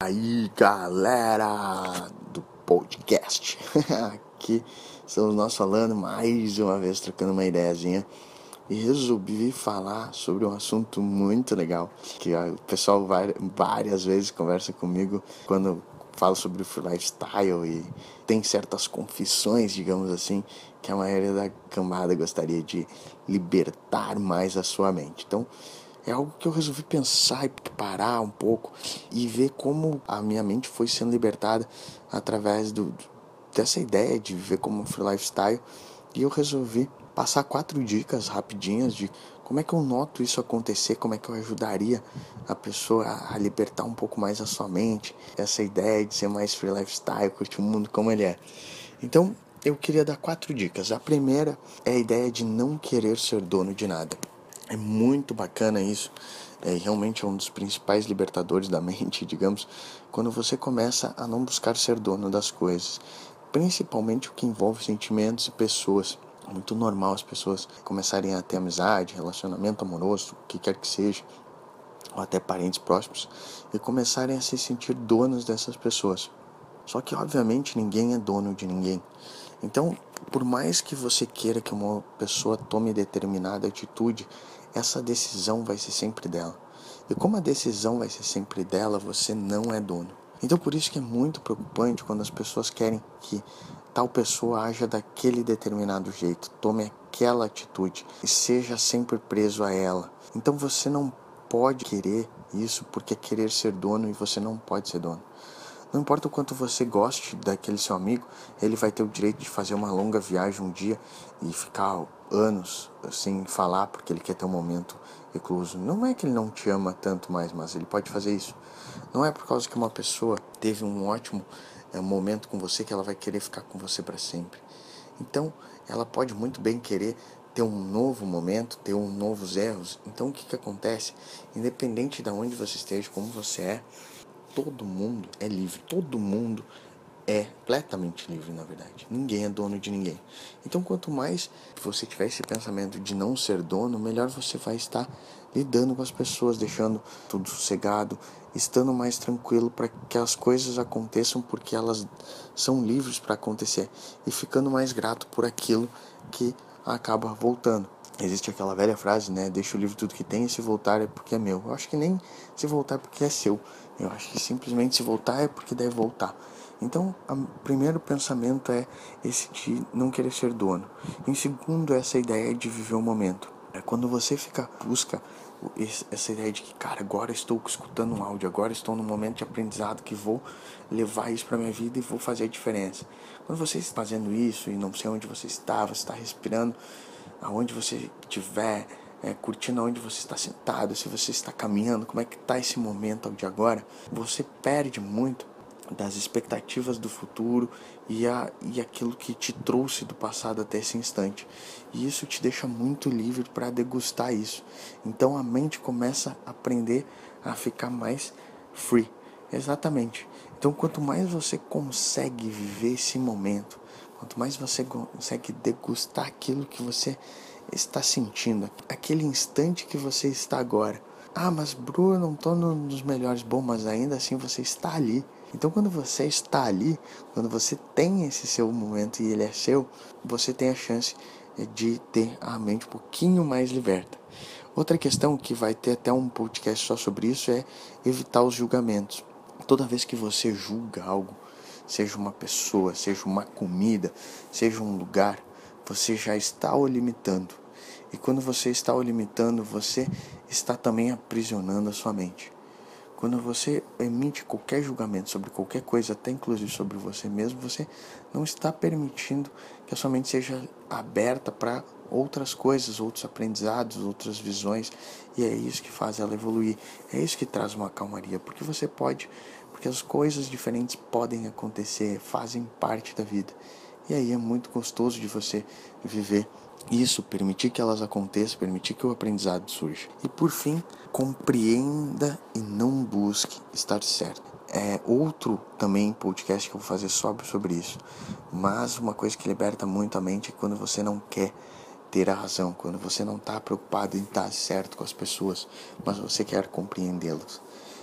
Aí galera do podcast, aqui estamos nós falando mais uma vez, trocando uma ideiazinha e resolvi falar sobre um assunto muito legal que o pessoal várias vezes conversa comigo quando falo sobre o lifestyle e tem certas confissões, digamos assim, que a maioria da cambada gostaria de libertar mais a sua mente. Então, é algo que eu resolvi pensar e parar um pouco e ver como a minha mente foi sendo libertada através do, dessa ideia de viver como free lifestyle. E eu resolvi passar quatro dicas rapidinhas de como é que eu noto isso acontecer, como é que eu ajudaria a pessoa a libertar um pouco mais a sua mente, essa ideia de ser mais free lifestyle, curtir o mundo como ele é. Então, eu queria dar quatro dicas. A primeira é a ideia de não querer ser dono de nada. É muito bacana isso. É realmente é um dos principais libertadores da mente, digamos, quando você começa a não buscar ser dono das coisas, principalmente o que envolve sentimentos e pessoas. É muito normal as pessoas começarem a ter amizade, relacionamento amoroso, o que quer que seja, ou até parentes próximos, e começarem a se sentir donos dessas pessoas. Só que, obviamente, ninguém é dono de ninguém. Então, por mais que você queira que uma pessoa tome determinada atitude, essa decisão vai ser sempre dela. E como a decisão vai ser sempre dela, você não é dono. Então por isso que é muito preocupante quando as pessoas querem que tal pessoa haja daquele determinado jeito, tome aquela atitude e seja sempre preso a ela. Então você não pode querer isso porque é querer ser dono e você não pode ser dono. Não importa o quanto você goste daquele seu amigo, ele vai ter o direito de fazer uma longa viagem um dia e ficar anos sem falar porque ele quer ter um momento recluso. Não é que ele não te ama tanto mais, mas ele pode fazer isso. Não é por causa que uma pessoa teve um ótimo é, momento com você que ela vai querer ficar com você para sempre. Então, ela pode muito bem querer ter um novo momento, ter um novos erros. Então, o que, que acontece? Independente de onde você esteja, como você é, todo mundo é livre, todo mundo é completamente livre, na verdade. Ninguém é dono de ninguém. Então, quanto mais você tiver esse pensamento de não ser dono, melhor você vai estar lidando com as pessoas, deixando tudo sossegado, estando mais tranquilo para que as coisas aconteçam porque elas são livres para acontecer e ficando mais grato por aquilo que acaba voltando. Existe aquela velha frase, né? Deixa o livro tudo que tem e se voltar é porque é meu. Eu acho que nem se voltar é porque é seu. Eu acho que simplesmente se voltar é porque deve voltar. Então, o primeiro pensamento é esse de não querer ser dono. Em segundo, essa ideia de viver o momento. É quando você fica busca essa ideia de que, cara, agora estou escutando um áudio, agora estou num momento de aprendizado que vou levar isso para minha vida e vou fazer a diferença. Quando você está fazendo isso e não sei onde você está, você está respirando aonde você estiver, é, curtindo aonde você está sentado, se você está caminhando, como é que está esse momento de agora, você perde muito das expectativas do futuro e, a, e aquilo que te trouxe do passado até esse instante. E isso te deixa muito livre para degustar isso. Então a mente começa a aprender a ficar mais free. Exatamente. Então quanto mais você consegue viver esse momento, Quanto mais você consegue degustar aquilo que você está sentindo, aquele instante que você está agora. Ah, mas Bruno, não estou nos melhores. Bom, mas ainda assim você está ali. Então, quando você está ali, quando você tem esse seu momento e ele é seu, você tem a chance de ter a mente um pouquinho mais liberta. Outra questão que vai ter até um podcast só sobre isso é evitar os julgamentos. Toda vez que você julga algo, seja uma pessoa, seja uma comida, seja um lugar, você já está o limitando. E quando você está o limitando, você está também aprisionando a sua mente. Quando você emite qualquer julgamento sobre qualquer coisa, até inclusive sobre você mesmo, você não está permitindo que a sua mente seja aberta para outras coisas, outros aprendizados, outras visões, e é isso que faz ela evoluir. É isso que traz uma calmaria, porque você pode porque as coisas diferentes podem acontecer, fazem parte da vida. E aí é muito gostoso de você viver isso, permitir que elas aconteçam, permitir que o aprendizado surja. E por fim, compreenda e não busque estar certo. É outro também podcast que eu vou fazer sobre, sobre isso. Mas uma coisa que liberta muito a mente é quando você não quer ter a razão, quando você não está preocupado em estar certo com as pessoas, mas você quer compreendê-las.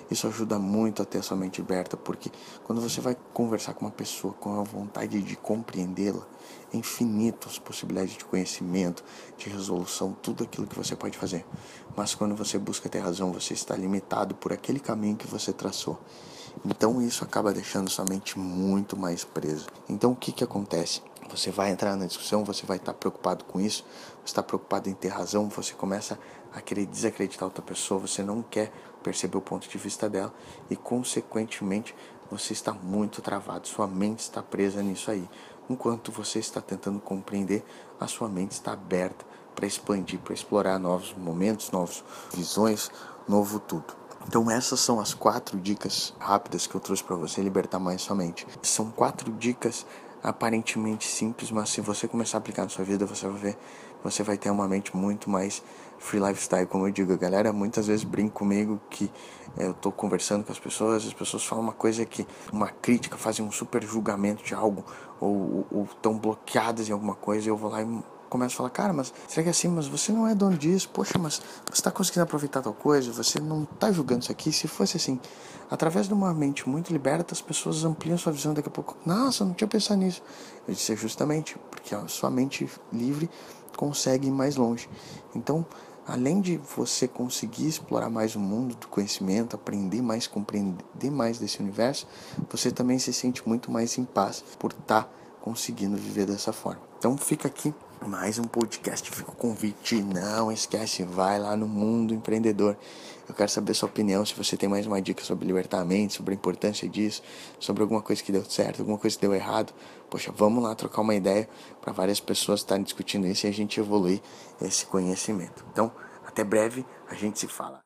Isso ajuda muito a ter a sua mente aberta, porque quando você vai conversar com uma pessoa com a vontade de compreendê-la, é infinito as possibilidades de conhecimento, de resolução, tudo aquilo que você pode fazer. Mas quando você busca ter razão, você está limitado por aquele caminho que você traçou. Então isso acaba deixando sua mente muito mais presa. Então o que, que acontece? Você vai entrar na discussão, você vai estar preocupado com isso, você está preocupado em ter razão, você começa a querer desacreditar outra pessoa, você não quer perceber o ponto de vista dela e, consequentemente, você está muito travado, sua mente está presa nisso aí. Enquanto você está tentando compreender, a sua mente está aberta para expandir, para explorar novos momentos, novas visões, novo tudo. Então essas são as quatro dicas rápidas que eu trouxe para você libertar mais sua mente. São quatro dicas aparentemente simples, mas se você começar a aplicar na sua vida, você vai ver, você vai ter uma mente muito mais free lifestyle, como eu digo. A galera muitas vezes brinca comigo que eu tô conversando com as pessoas, as pessoas falam uma coisa que, uma crítica, fazem um super julgamento de algo, ou estão bloqueadas em alguma coisa, e eu vou lá e começo a falar, cara, mas será que é assim? Mas você não é dono disso, poxa, mas você está conseguindo aproveitar tal coisa, você não está julgando isso aqui. Se fosse assim, através de uma mente muito liberta, as pessoas ampliam sua visão daqui a pouco. Nossa, eu não tinha pensado nisso. Eu disse é justamente porque a sua mente livre consegue ir mais longe. Então, além de você conseguir explorar mais o mundo do conhecimento, aprender mais, compreender mais desse universo, você também se sente muito mais em paz por estar tá conseguindo viver dessa forma. Então fica aqui mais um podcast. Fica o convite. Não esquece, vai lá no mundo empreendedor. Eu quero saber sua opinião. Se você tem mais uma dica sobre libertamento, sobre a importância disso, sobre alguma coisa que deu certo, alguma coisa que deu errado. Poxa, vamos lá trocar uma ideia para várias pessoas estarem discutindo isso e a gente evoluir esse conhecimento. Então, até breve, a gente se fala.